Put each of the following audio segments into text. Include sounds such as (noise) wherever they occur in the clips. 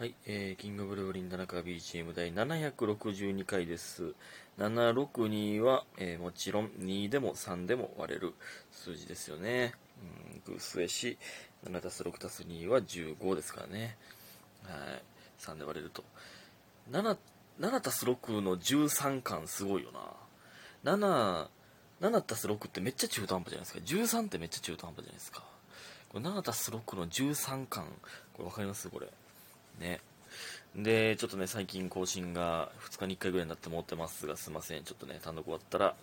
はい、えー、キングブルーリン田中 BGM 第762回です。762は、えーもちろん2でも3でも割れる数字ですよね。うん、偶数やし、7たす6たす2は15ですからね。はい、3で割れると。7、7たす6の13感すごいよな。7、7たす6ってめっちゃ中途半端じゃないですか。13ってめっちゃ中途半端じゃないですか。これ7たす6の13感、これわかります？これ。ね。で、ちょっとね、最近更新が2日に1回ぐらいになって思ってますが、すいません。ちょっとね、単独終わったら、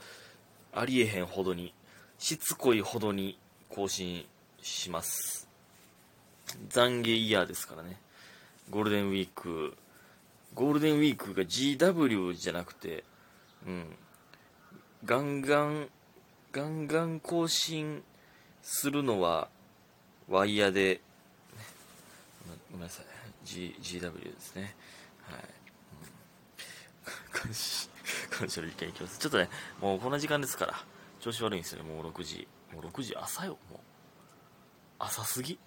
ありえへんほどに、しつこいほどに更新します。懺悔イヤーですからね。ゴールデンウィーク、ゴールデンウィークが GW じゃなくて、うん、ガンガン、ガンガン更新するのは、ワイヤーで、ごめんなさい。G、GW ですね。はい。感謝、(laughs) 感謝の意見いきます。ちょっとね、もうこんな時間ですから、調子悪いんですよね。もう6時。もう6時朝よ、もう。朝すぎ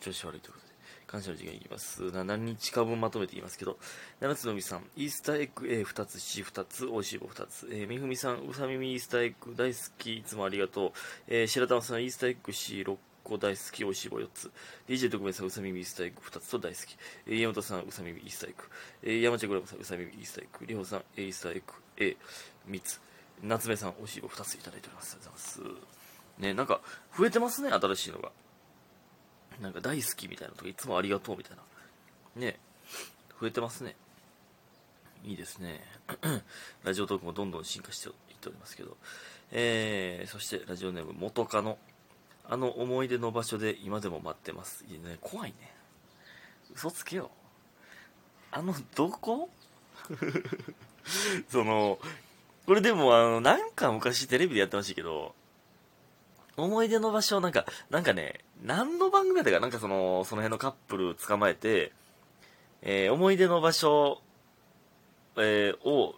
調子悪いということで。感謝の時間いきます。な何日か分まとめて言いますけど、七つのみさん、イースターエッグ A2 つ、C2 つ、おいしい棒2つ、えー、みふみさん、うさみみイースターエッグ大好き、いつもありがとう、えー、白玉さん、イースターエッグ C6 個大好き、おいしい棒4つ、DJ 特命さん、うさみみイースターエッグ2つと大好き、えー、山本さん、うさみみイースターエッグ、えー、山茶グラムさん、うさみみイースターエッグ、りほさん、イースターエッグ A3 つ、夏目さん、おいしい棒2ついただいております。ありがとうございます。ね、なんか、増えてますね、新しいのが。なんか大好きみたいなとか、いつもありがとうみたいな。ね、増えてますね。いいですね。(clears throat) ラジオトークもどんどん進化していっておりますけど。えー、そしてラジオネーム元カノ。あの思い出の場所で今でも待ってます。いやね、怖いね。嘘つけよ。あの、どこ？(laughs) その、これでもあの、なんか昔テレビでやってましたけど、思い出の場所、なんか、なんかね、何の番組だったか、なんかその、その辺のカップル捕まえて、えー思い出の場所、えーを、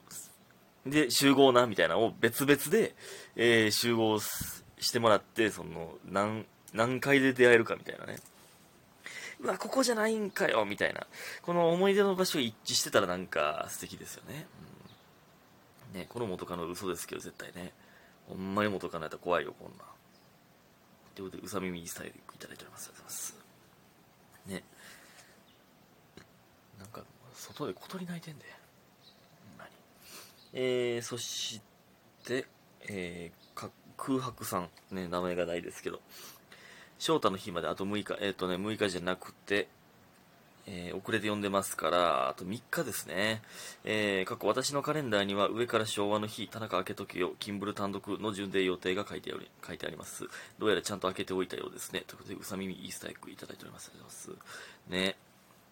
で、集合な、みたいなのを別々で、えー集合すしてもらって、その、何、何回で出会えるかみたいなね。うわ、ここじゃないんかよ、みたいな。この思い出の場所一致してたらなんか素敵ですよね。うん、ね、この元カノ嘘ですけど、絶対ね。ほんまに元カノやったら怖いよ、こんなん。ということで、うさみみスタイルいただいております。ありがとうございます。ね。なんか、外で小鳥鳴いてんで。えー、そして、えー、空白さん。ね、名前がないですけど。翔太の日まであと6日。えっ、とね、6日じゃなくて、えー遅れて読んでますから、あと3日ですね。えー、過去私のカレンダーには上から昭和の日、田中開けとけよ、キンブル単独の巡礼予定が書いてあり書いてあります。どうやらちゃんと開けておいたようですね。ということで、うさ耳イースターエッグいただいております。ありがとうございます。ね。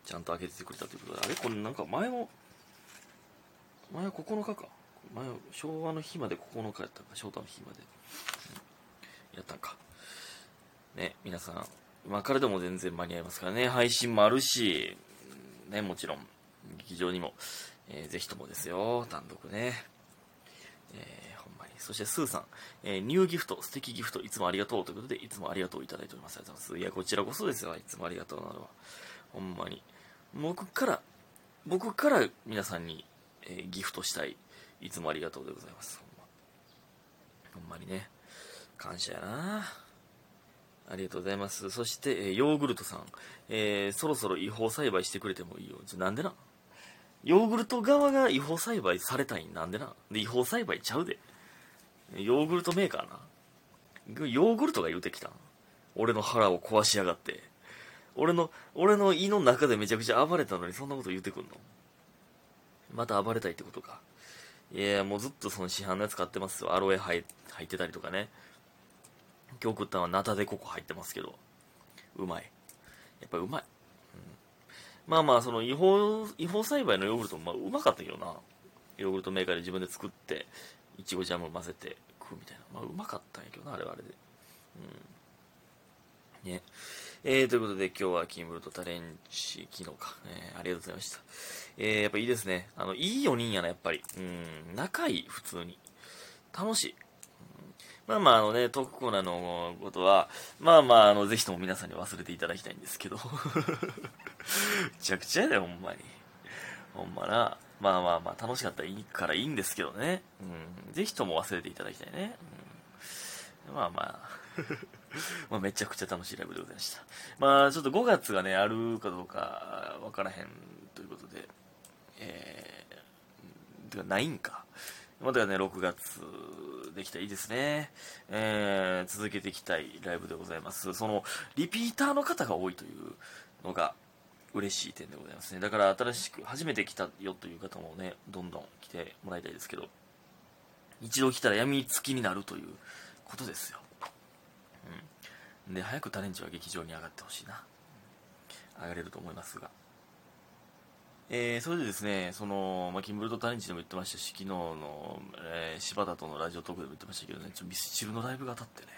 ちゃんと開けててくれたということで、あれ？これなんか前も、前は9日か。前昭和の日まで9日やったんか、翔太の日まで。うんやったんか。ね、皆さん、今からでも全然間に合いますからね、配信もあるし、ね、もちろん、劇場にも、えーぜひともですよ、単独ね。えーほんまに。そして、スーさん、えーニューギフト、素敵ギフト、いつもありがとうということで、いつもありがとういただいております。ありがとうございます。いや、こちらこそですよ、いつもありがとうなのは。ほんまに。僕から、僕から皆さんに、えーギフトしたい、いつもありがとうでございます。ほんまほんまにね。感謝やなありがとうございます。そして、えヨーグルトさん。えーそろそろ違法栽培してくれてもいいよ。なんでな？ヨーグルト側が違法栽培されたいん？なんでな？で、違法栽培ちゃうで。ヨーグルトメーカーな。ヨーグルトが言うてきた俺の腹を壊しやがって。俺の、俺の胃の中でめちゃくちゃ暴れたのにそんなこと言ってくんの？また暴れたいってことか。いやもうずっとその市販のやつ買ってますよ。アロエ入入ってたりとかね。今日食ったのはナタデココ入ってますけど、うまい。やっぱうまい。うんまあまあ、その違法、違法栽培のヨーグルトもまあうまかったけどな。ヨーグルトメーカーで自分で作って、いちごジャムを混ぜて食うみたいな。まあうまかったんやけどな、あれはあれで。うん。ね。えー、ということで今日はキンブルとタレンチ、昨日か。えー、ありがとうございました。えー、やっぱいいですね。あの、いい4人やな、やっぱり。うん、仲いい、普通に。楽しい。まあまあ、あのね、トークコーナーのことは、まあまあ、あの、ぜひとも皆さんに忘れていただきたいんですけど。(laughs) めちゃくちゃやで、ほんまに。ほんまな。まあまあまあ、楽しかったらいいからいいんですけどね。うん。ぜひとも忘れていただきたいね。うん、まあまあ。(laughs) まあめちゃくちゃ楽しいライブでございました。まあちょっと5月がね、あるかどうかわからへんということで、えー、てかないんか。まだね、6月できたらいいですね。えー、続けていきたいライブでございます。その、リピーターの方が多いというのが嬉しい点でございますね。だから新しく初めて来たよという方もね、どんどん来てもらいたいですけど、一度来たら病みつきになるということですよ。で、早くタレンチは劇場に上がってほしいな。上がれると思いますが。えー、それでですね、その、まあ、キンブルドタレンチでも言ってましたし、昨日の、えー、柴田とのラジオトークでも言ってましたけどね、ちょミスチルのライブが当たってね、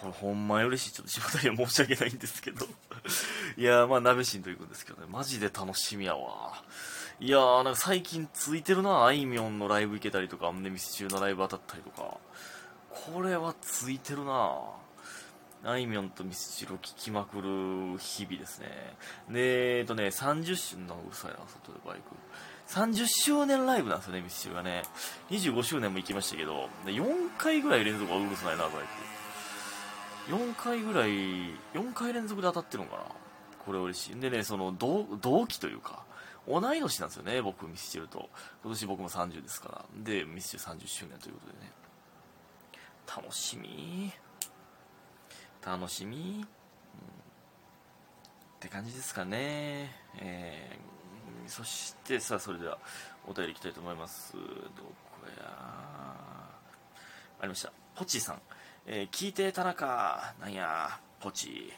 これほんまに嬉しい。ちょっと柴田には申し訳ないんですけど。(laughs) いやー、まあ、鍋しんと行くんですけどね、マジで楽しみやわ。いやー、なんか最近ついてるな、あいみょんのライブ行けたりとか、アムネミスチルのライブ当たったりとか。これはついてるなあいみょんとミスチルを聴きまくる日々ですね。で、えっとね、30周年、のうるさいな、外でバイク。30周年ライブなんですよね、ミスチルがね。25周年も行きましたけど、4回ぐらい連続はうるさいな、バイク。4回ぐらい、4回連続で当たってるのかな。これ嬉しい。でね、その同、同期というか、同い年なんですよね、僕、ミスチルと。今年僕も30ですから。で、ミスチル30周年ということでね。楽しみ楽しみ、うん、って感じですかね。えー、そしてさあ、それではお便りいきたいと思います。どこや？ありました。ポチさん。えー、聞いて田中、なんや、ポチ。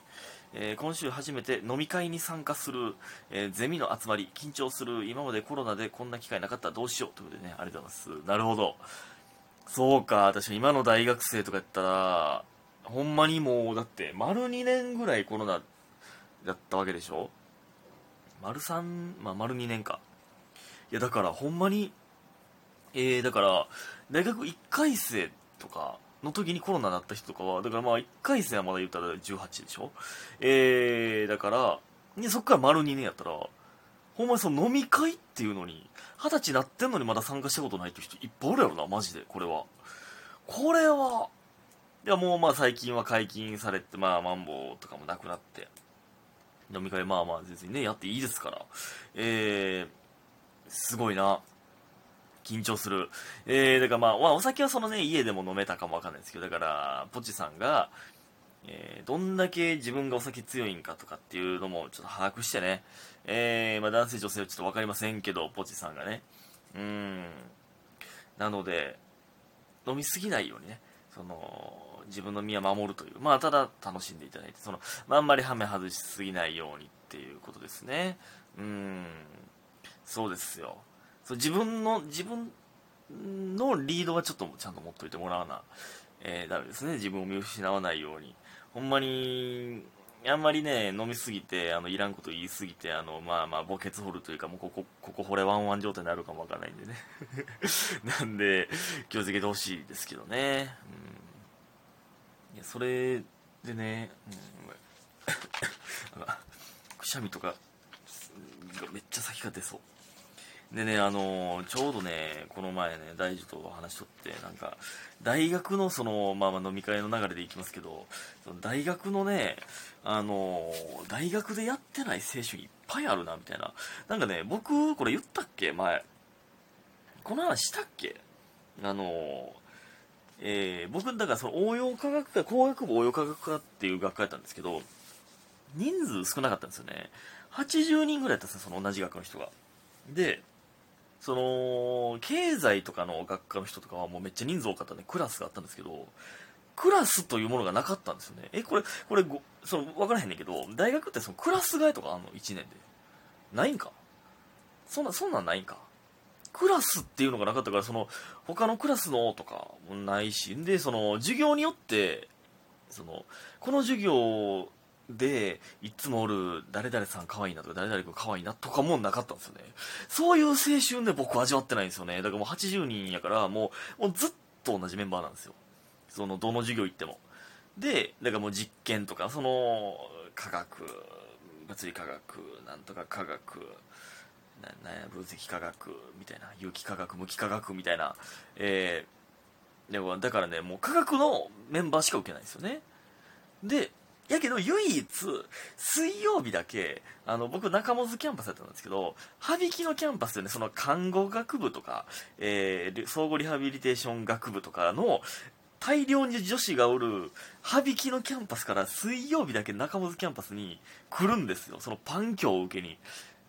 えー、今週初めて飲み会に参加する、えー、ゼミの集まり、緊張する、今までコロナでこんな機会なかったらどうしようということでね、ありがとうございます。なるほど。そうか、私今の大学生とかやったら、ほんまにもう、だって、丸2年ぐらいコロナだったわけでしょ？丸3、まあ、丸2年か。いや、だから、ほんまに、えー、だから、大学1回生とかの時にコロナになった人とかは、だからまあ、1回生はまだ言ったら18でしょ？えー、だから、で、そっから丸2年やったら、ほんまにその飲み会っていうのに、二十歳なってんのにまだ参加したことないって人いっぱいおるやろな、マジで、これは。これは、いや、もうまあ最近は解禁されて、まあマンボウとかもなくなって、飲み会まあまあ別にね、やっていいですから。えー、すごいな。緊張する。えー、だからまあ、まあ、お酒はそのね、家でも飲めたかもわかんないですけど、だから、ポチさんが、えー、どんだけ自分がお酒強いんかとかっていうのもちょっと把握してね、えー、まあ男性女性はちょっとわかりませんけど、ポチさんがね。うん。なので、飲みすぎないようにね、その、自分の身は守るという、まあ、ただ楽しんでいただいて、その、まあ、んまりハメ外しすぎないようにっていうことですね。うん、そうですよ。そう自分の、自分のリードはちょっとちゃんと持っといてもらわな、えー、ダメですね。自分を見失わないように。ほんまに、あんまりね、飲みすぎて、あの、いらんこと言いすぎて、あの、まあまあ、墓穴掘るというか、もうここ、ここ掘れワンワン状態になるかもわからないんでね。(laughs) なんで、気をつけてほしいですけどね。やそれでね、うん、くしゃみとかめっちゃ先が出そう。でねあのちょうどねこの前ね大樹と話しとってなんか大学のそのまあまあ飲み会の流れでいきますけどその大学のねあの大学でやってない青春いっぱいあるなみたいな。なんかね僕これ言ったっけ？前。この話したっけ？あのえー、僕、だからその応用科学科、工学部応用科学科っていう学科やったんですけど、人数少なかったんですよね。80人ぐらいやったんですよ、その同じ学科の人が。で、その、経済とかの学科の人とかはもうめっちゃ人数多かったんで、クラスがあったんですけど、クラスというものがなかったんですよね。え、これ、これご、その、わからへんねんけど、大学ってそのクラス替えとかあんの ?1 年で。ないんか？そんな、そんなんないんか？クラスっていうのがなかったから、その、他のクラスのとかもないし、で、その、授業によって、その、この授業で、いつもおる、誰々さん可愛いなとか、誰々君可愛いなとかもなかったんですよね。そういう青春で僕味わってないんですよね。だからもう80人やから、もう、もうずっと同じメンバーなんですよ。その、どの授業行っても。で、だからもう実験とか、その、化学、物理化学、なんとか化学、ななんや分析化学みたいな、有機化学、無機化学みたいな、えー、でもだからね、もう化学のメンバーしか受けないんですよね。で、やけど唯一、水曜日だけ、あの、僕中百舌鳥キャンパスやったんですけど、羽曳野キャンパスでね、その看護学部とか、えー、総合リハビリテーション学部とかの、大量に女子がおる、羽曳野キャンパスから水曜日だけ中百舌鳥キャンパスに来るんですよ。そのパン教を受けに。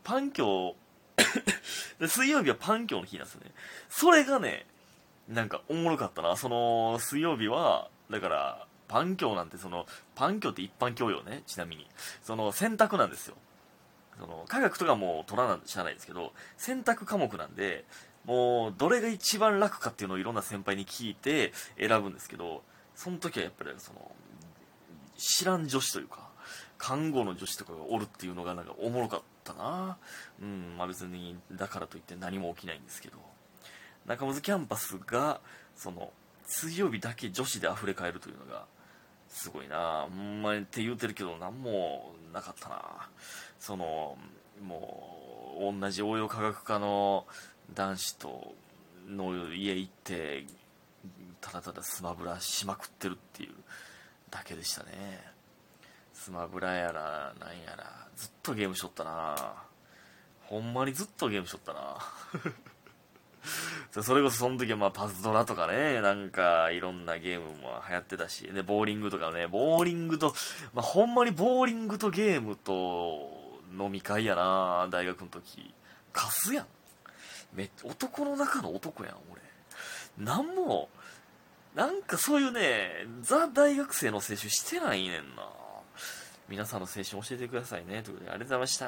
パン教 (coughs) で水曜日はパン教の日なんですよね。それがね、なんかおもろかったな。その、水曜日は、だから、パン教なんてその、パン教って一般教養ね、ちなみに。その、選択なんですよ。その、化学とかも取らなしゃないですけど、選択科目なんで、もう、どれが一番楽かっていうのをいろんな先輩に聞いて選ぶんですけど、その時はやっぱりその、知らん女子というか、看護の女子とかがおるっていうのがなんかおもろかったな。うんまあ別にだからといって何も起きないんですけど。中本キャンパスがその水曜日だけ女子で溢れ返るというのがすごいな。ほんまにって言うてるけど何もなかったな。そのもう同じ応用科学科の男子との家行ってただただスマブラしまくってるっていうだけでしたね。スマブラやらなんやらずっとゲームしとったなほんまにずっとゲームしとったな (laughs) それこそその時はまあパズドラとかね、なんかいろんなゲームも流行ってたし、で、ボーリングとかね、ボーリングと、まあほんまにボーリングとゲームと飲み会やな大学の時。カスやん。めっ男の中の男やん、俺。なんも、なんかそういうね、ザ大学生の青春してないねんな。皆さんの青春教えてくださいね。ということで、ありがとうございました。